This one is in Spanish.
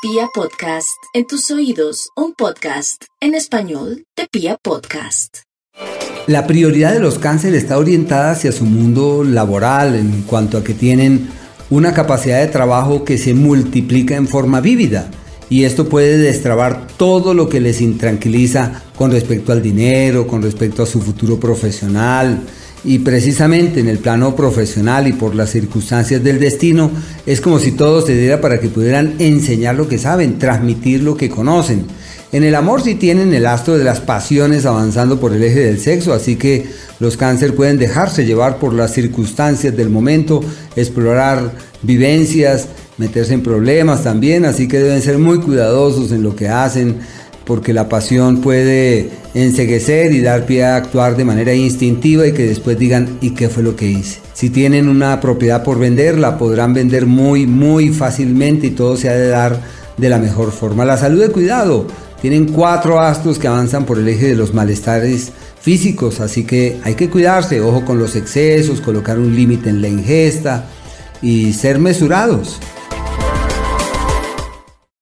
Pia Podcast, en tus oídos, un podcast en español de Pia Podcast. La prioridad de los cánceres está orientada hacia su mundo laboral en cuanto a que tienen una capacidad de trabajo que se multiplica en forma vívida y esto puede destrabar todo lo que les intranquiliza con respecto al dinero, con respecto a su futuro profesional, y precisamente en el plano profesional y por las circunstancias del destino, es como si todo se diera para que pudieran enseñar lo que saben, transmitir lo que conocen. En el amor sí tienen el astro de las pasiones avanzando por el eje del sexo, así que los cáncer pueden dejarse llevar por las circunstancias del momento, explorar vivencias, meterse en problemas también, así que deben ser muy cuidadosos en lo que hacen, porque la pasión puede enseguecer y dar pie a actuar de manera instintiva y que después digan ¿y qué fue lo que hice? Si tienen una propiedad por vender, la podrán vender muy, muy fácilmente y todo se ha de dar de la mejor forma. La salud de cuidado. Tienen cuatro astros que avanzan por el eje de los malestares físicos, así que hay que cuidarse, ojo con los excesos, colocar un límite en la ingesta y ser mesurados.